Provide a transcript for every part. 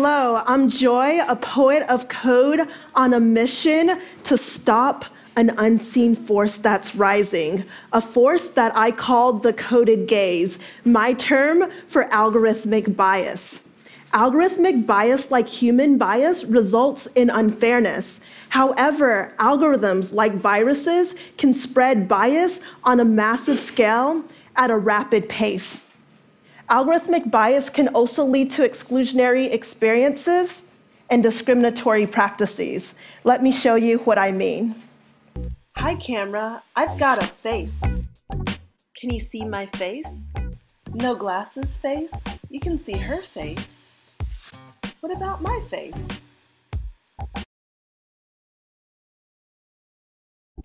Hello, I'm Joy, a poet of code on a mission to stop an unseen force that's rising, a force that I called the coded gaze, my term for algorithmic bias. Algorithmic bias, like human bias, results in unfairness. However, algorithms like viruses can spread bias on a massive scale at a rapid pace. Algorithmic bias can also lead to exclusionary experiences and discriminatory practices. Let me show you what I mean. Hi, camera. I've got a face. Can you see my face? No glasses face? You can see her face. What about my face?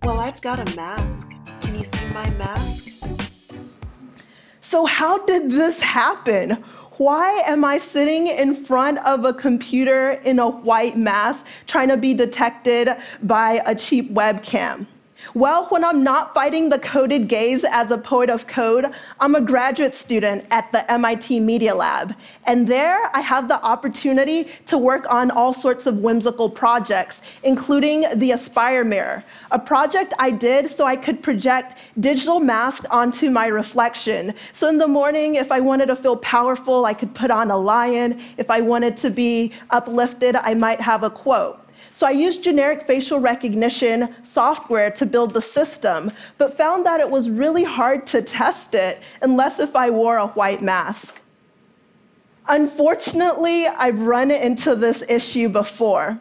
Well, I've got a mask. Can you see my mask? So, how did this happen? Why am I sitting in front of a computer in a white mask trying to be detected by a cheap webcam? Well, when I'm not fighting the coded gaze as a poet of code, I'm a graduate student at the MIT Media Lab. And there I have the opportunity to work on all sorts of whimsical projects, including the Aspire Mirror, a project I did so I could project digital masks onto my reflection. So in the morning, if I wanted to feel powerful, I could put on a lion. If I wanted to be uplifted, I might have a quote. So I used generic facial recognition software to build the system, but found that it was really hard to test it unless if I wore a white mask. Unfortunately, I've run into this issue before.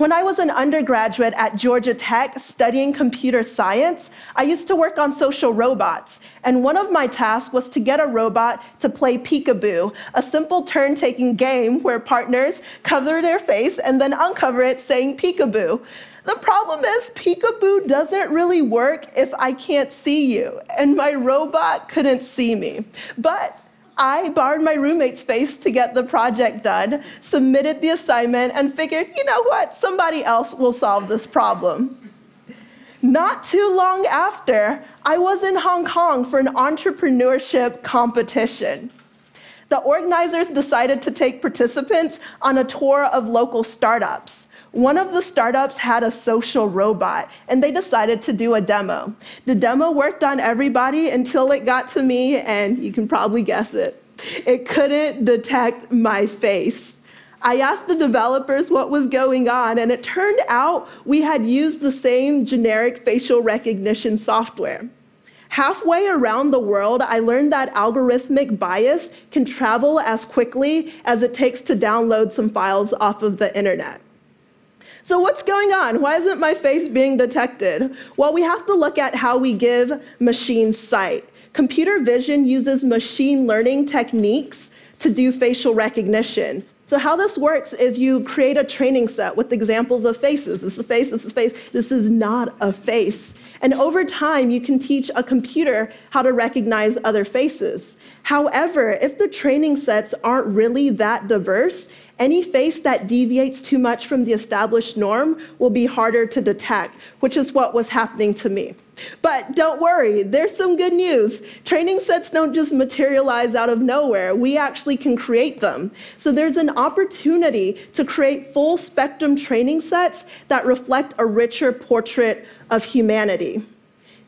When I was an undergraduate at Georgia Tech studying computer science, I used to work on social robots. And one of my tasks was to get a robot to play peekaboo, a simple turn taking game where partners cover their face and then uncover it saying peekaboo. The problem is, peekaboo doesn't really work if I can't see you, and my robot couldn't see me. But I borrowed my roommate's face to get the project done, submitted the assignment, and figured, you know what, somebody else will solve this problem. Not too long after, I was in Hong Kong for an entrepreneurship competition. The organizers decided to take participants on a tour of local startups. One of the startups had a social robot, and they decided to do a demo. The demo worked on everybody until it got to me, and you can probably guess it. It couldn't detect my face. I asked the developers what was going on, and it turned out we had used the same generic facial recognition software. Halfway around the world, I learned that algorithmic bias can travel as quickly as it takes to download some files off of the internet. So, what's going on? Why isn't my face being detected? Well, we have to look at how we give machines sight. Computer vision uses machine learning techniques to do facial recognition. So, how this works is you create a training set with examples of faces. This is a face, this is a face, this is not a face. And over time, you can teach a computer how to recognize other faces. However, if the training sets aren't really that diverse, any face that deviates too much from the established norm will be harder to detect, which is what was happening to me. But don't worry, there's some good news. Training sets don't just materialize out of nowhere, we actually can create them. So there's an opportunity to create full spectrum training sets that reflect a richer portrait of humanity.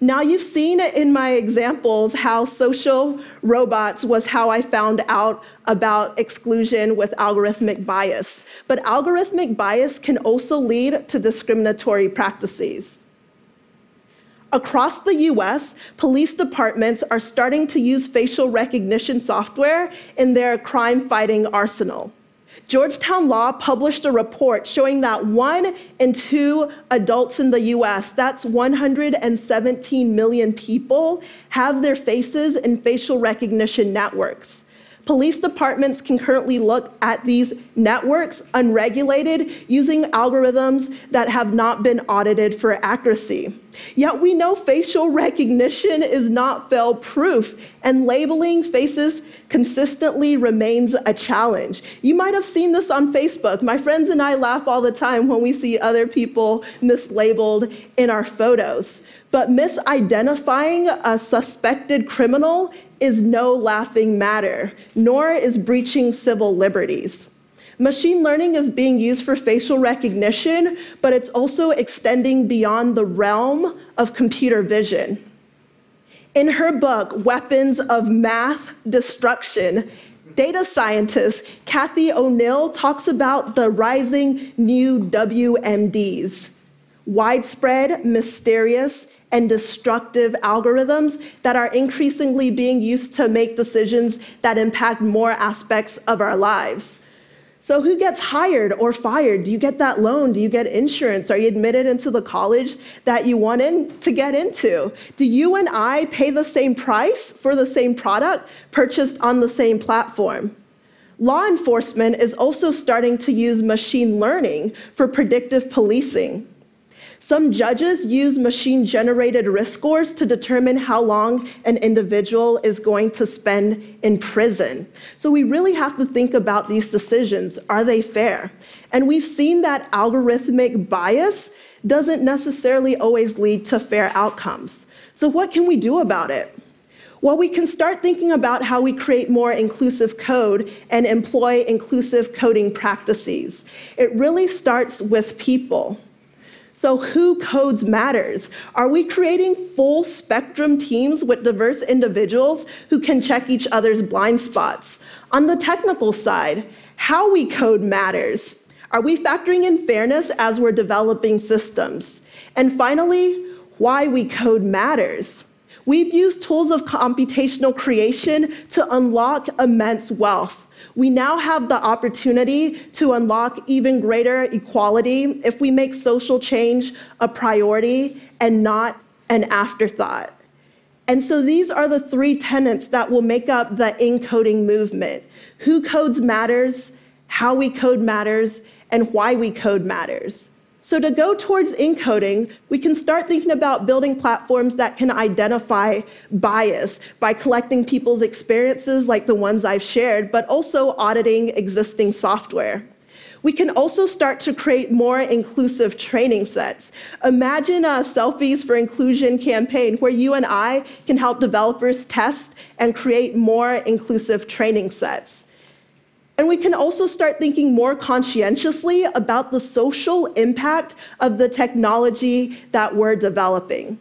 Now, you've seen it in my examples how social robots was how I found out about exclusion with algorithmic bias. But algorithmic bias can also lead to discriminatory practices. Across the US, police departments are starting to use facial recognition software in their crime fighting arsenal. Georgetown Law published a report showing that one in two adults in the US, that's 117 million people, have their faces in facial recognition networks. Police departments can currently look at these networks unregulated using algorithms that have not been audited for accuracy. Yet we know facial recognition is not fail proof, and labeling faces consistently remains a challenge. You might have seen this on Facebook. My friends and I laugh all the time when we see other people mislabeled in our photos. But misidentifying a suspected criminal is no laughing matter, nor is breaching civil liberties. Machine learning is being used for facial recognition, but it's also extending beyond the realm of computer vision. In her book, Weapons of Math Destruction, data scientist Cathy O'Neil talks about the rising new WMDs widespread, mysterious, and destructive algorithms that are increasingly being used to make decisions that impact more aspects of our lives. So, who gets hired or fired? Do you get that loan? Do you get insurance? Are you admitted into the college that you want in to get into? Do you and I pay the same price for the same product purchased on the same platform? Law enforcement is also starting to use machine learning for predictive policing. Some judges use machine generated risk scores to determine how long an individual is going to spend in prison. So we really have to think about these decisions. Are they fair? And we've seen that algorithmic bias doesn't necessarily always lead to fair outcomes. So, what can we do about it? Well, we can start thinking about how we create more inclusive code and employ inclusive coding practices. It really starts with people. So, who codes matters? Are we creating full spectrum teams with diverse individuals who can check each other's blind spots? On the technical side, how we code matters. Are we factoring in fairness as we're developing systems? And finally, why we code matters. We've used tools of computational creation to unlock immense wealth. We now have the opportunity to unlock even greater equality if we make social change a priority and not an afterthought. And so these are the three tenets that will make up the incoding movement. Who codes matters, how we code matters, and why we code matters. So, to go towards incoding, we can start thinking about building platforms that can identify bias by collecting people's experiences, like the ones I've shared, but also auditing existing software. We can also start to create more inclusive training sets. Imagine a Selfies for Inclusion campaign where you and I can help developers test and create more inclusive training sets. And we can also start thinking more conscientiously about the social impact of the technology that we're developing.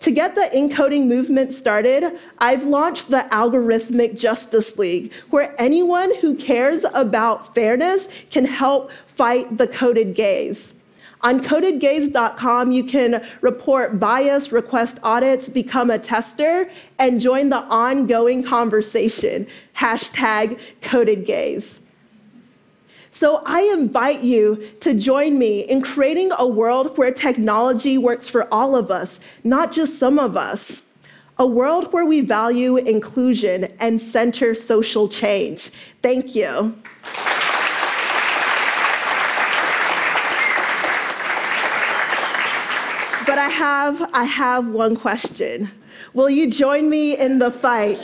To get the incoding movement started, I've launched the Algorithmic Justice League, where anyone who cares about fairness can help fight the coded gaze. On codedgaze.com, you can report bias, request audits, become a tester, and join the ongoing conversation. Hashtag codedgaze. So I invite you to join me in creating a world where technology works for all of us, not just some of us. A world where we value inclusion and center social change. Thank you. But I have, I have one question. Will you join me in the fight?